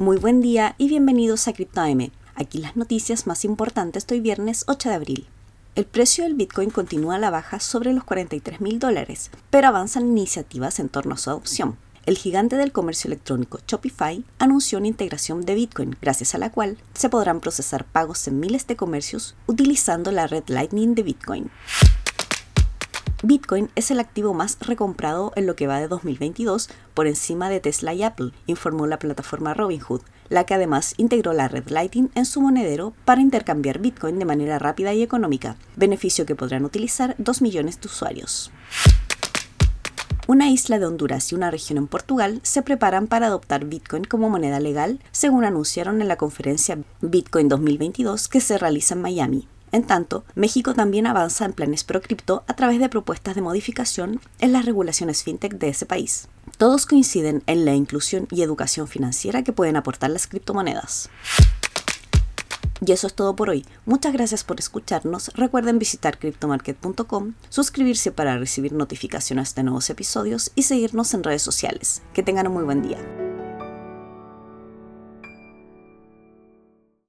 Muy buen día y bienvenidos a CryptoM. Aquí las noticias más importantes hoy viernes 8 de abril. El precio del Bitcoin continúa a la baja sobre los 43 mil dólares, pero avanzan iniciativas en torno a su adopción. El gigante del comercio electrónico Shopify anunció una integración de Bitcoin, gracias a la cual se podrán procesar pagos en miles de comercios utilizando la red Lightning de Bitcoin. Bitcoin es el activo más recomprado en lo que va de 2022 por encima de Tesla y Apple, informó la plataforma Robinhood, la que además integró la red Lightning en su monedero para intercambiar Bitcoin de manera rápida y económica, beneficio que podrán utilizar 2 millones de usuarios. Una isla de Honduras y una región en Portugal se preparan para adoptar Bitcoin como moneda legal, según anunciaron en la conferencia Bitcoin 2022 que se realiza en Miami. En tanto, México también avanza en planes pro cripto a través de propuestas de modificación en las regulaciones fintech de ese país. Todos coinciden en la inclusión y educación financiera que pueden aportar las criptomonedas. Y eso es todo por hoy. Muchas gracias por escucharnos. Recuerden visitar cryptomarket.com, suscribirse para recibir notificaciones de nuevos episodios y seguirnos en redes sociales. Que tengan un muy buen día.